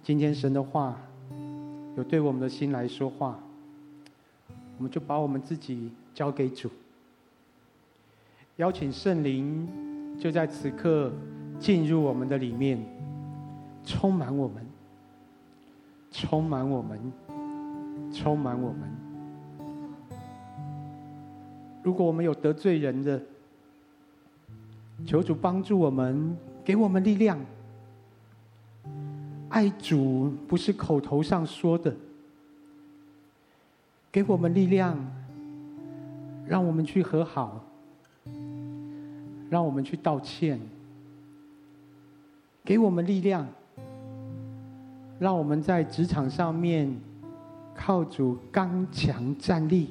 今天神的话，有对我们的心来说话，我们就把我们自己交给主，邀请圣灵就在此刻进入我们的里面，充满我们。充满我们，充满我们。如果我们有得罪人的，求主帮助我们，给我们力量。爱主不是口头上说的，给我们力量，让我们去和好，让我们去道歉，给我们力量。让我们在职场上面靠主刚强站立。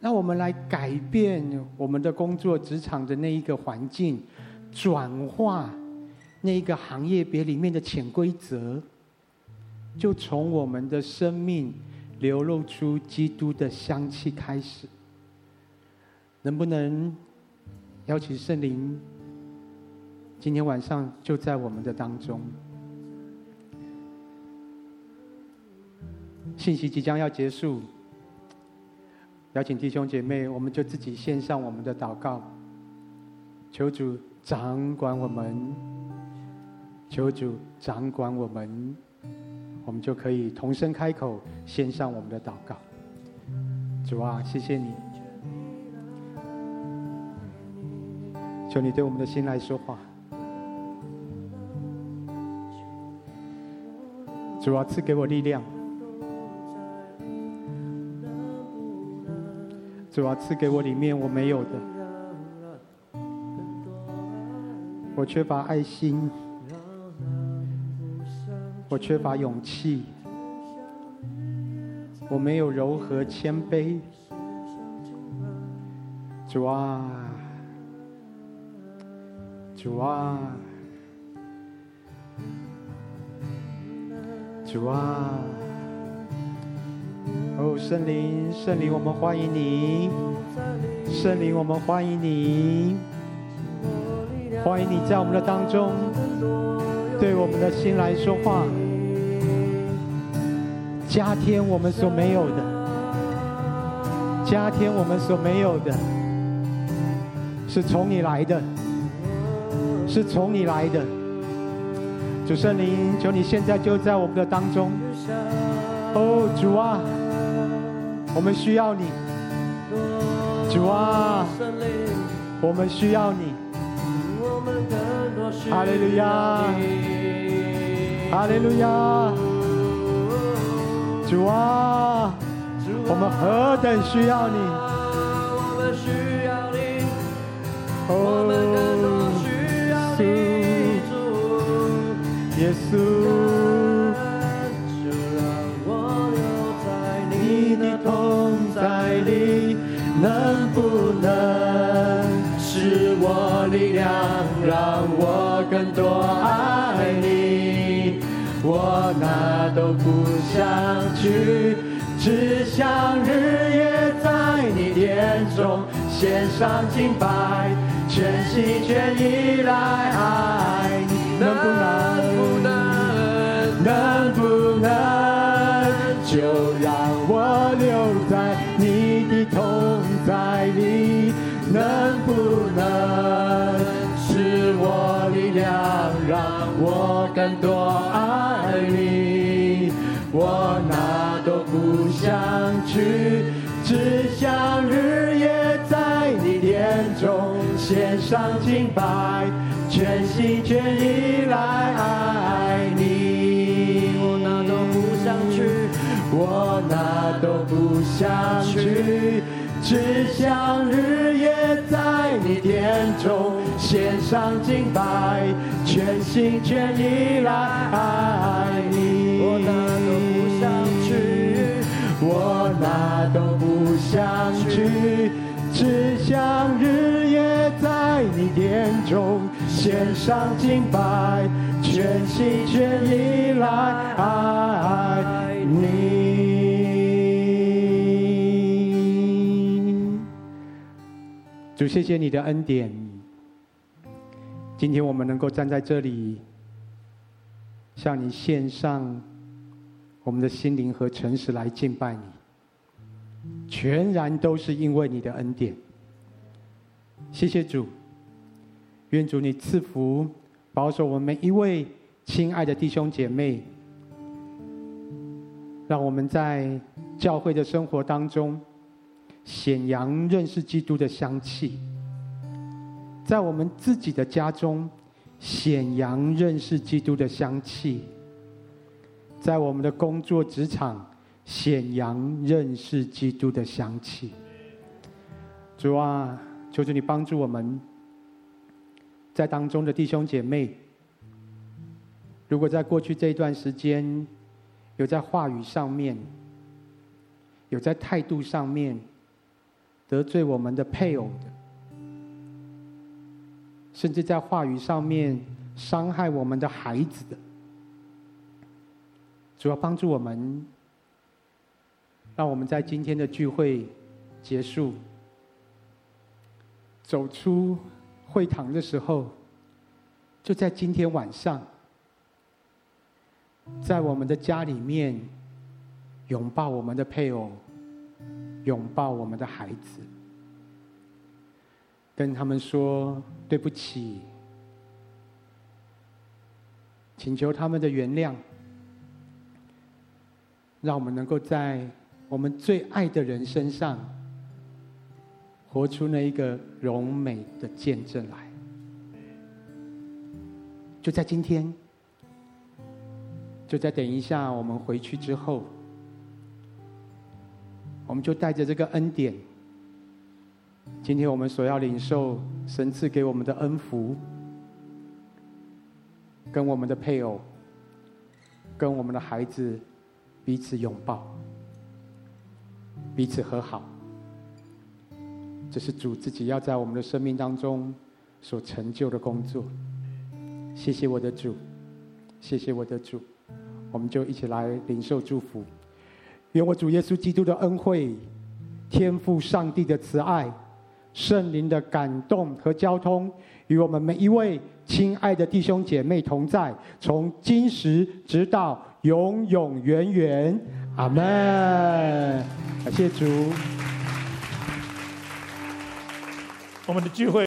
让我们来改变我们的工作职场的那一个环境，转化那一个行业别里面的潜规则，就从我们的生命流露出基督的香气开始。能不能邀请圣灵，今天晚上就在我们的当中？信息即将要结束，邀请弟兄姐妹，我们就自己献上我们的祷告，求主掌管我们，求主掌管我们，我们就可以同声开口献上我们的祷告。主啊，谢谢你，求你对我们的心来说话。主啊，赐给我力量。主啊，赐给我里面我没有的，我缺乏爱心，我缺乏勇气，我没有柔和谦卑。主啊，主啊，主啊。哦，圣灵，圣灵，我们欢迎你！圣灵，我们欢迎你！欢迎你在我们的当中，对我们的心来说话，加添我们所没有的，加添我们所没有的，是从你来的，是从你来的。主圣灵，求你现在就在我们的当中。哦，主啊！我们需要你，主啊，我们需要你，哈利路亚，哈利路亚主啊我们何等需要你。我们更多需要耶稣。就让我留在你的同在里能不能是我力量让我更多爱我哪都不想去，只想日夜在你眼中献上敬拜，全心全意来爱你。能不能我哪都不想去，只想日夜在你殿中献上敬拜，全心全意来爱你。我哪都不想去，我哪都不想去，只想日夜在你殿中献上敬拜，全心全意来爱你。相聚，只想日夜在你殿中献上敬拜，全心全意来爱你。主，谢谢你的恩典。今天我们能够站在这里，向你献上我们的心灵和诚实来敬拜你，全然都是因为你的恩典。谢谢主，愿主你赐福保守我们每一位亲爱的弟兄姐妹，让我们在教会的生活当中显扬认识基督的香气，在我们自己的家中显扬认识基督的香气，在我们的工作职场显扬认识基督的香气。主啊，求求你帮助我们，在当中的弟兄姐妹，如果在过去这一段时间有在话语上面，有在态度上面，得罪我们的配偶的，甚至在话语上面伤害我们的孩子的，主要帮助我们，让我们在今天的聚会结束，走出会堂的时候，就在今天晚上，在我们的家里面拥抱我们的配偶。拥抱我们的孩子，跟他们说对不起，请求他们的原谅，让我们能够在我们最爱的人身上，活出那一个荣美的见证来。就在今天，就在等一下我们回去之后。我们就带着这个恩典，今天我们所要领受神赐给我们的恩福，跟我们的配偶，跟我们的孩子彼此拥抱，彼此和好。这是主自己要在我们的生命当中所成就的工作。谢谢我的主，谢谢我的主，我们就一起来领受祝福。愿我主耶稣基督的恩惠、天父上帝的慈爱、圣灵的感动和交通，与我们每一位亲爱的弟兄姐妹同在，从今时直到永永远远。阿门。感谢主。我们的聚会。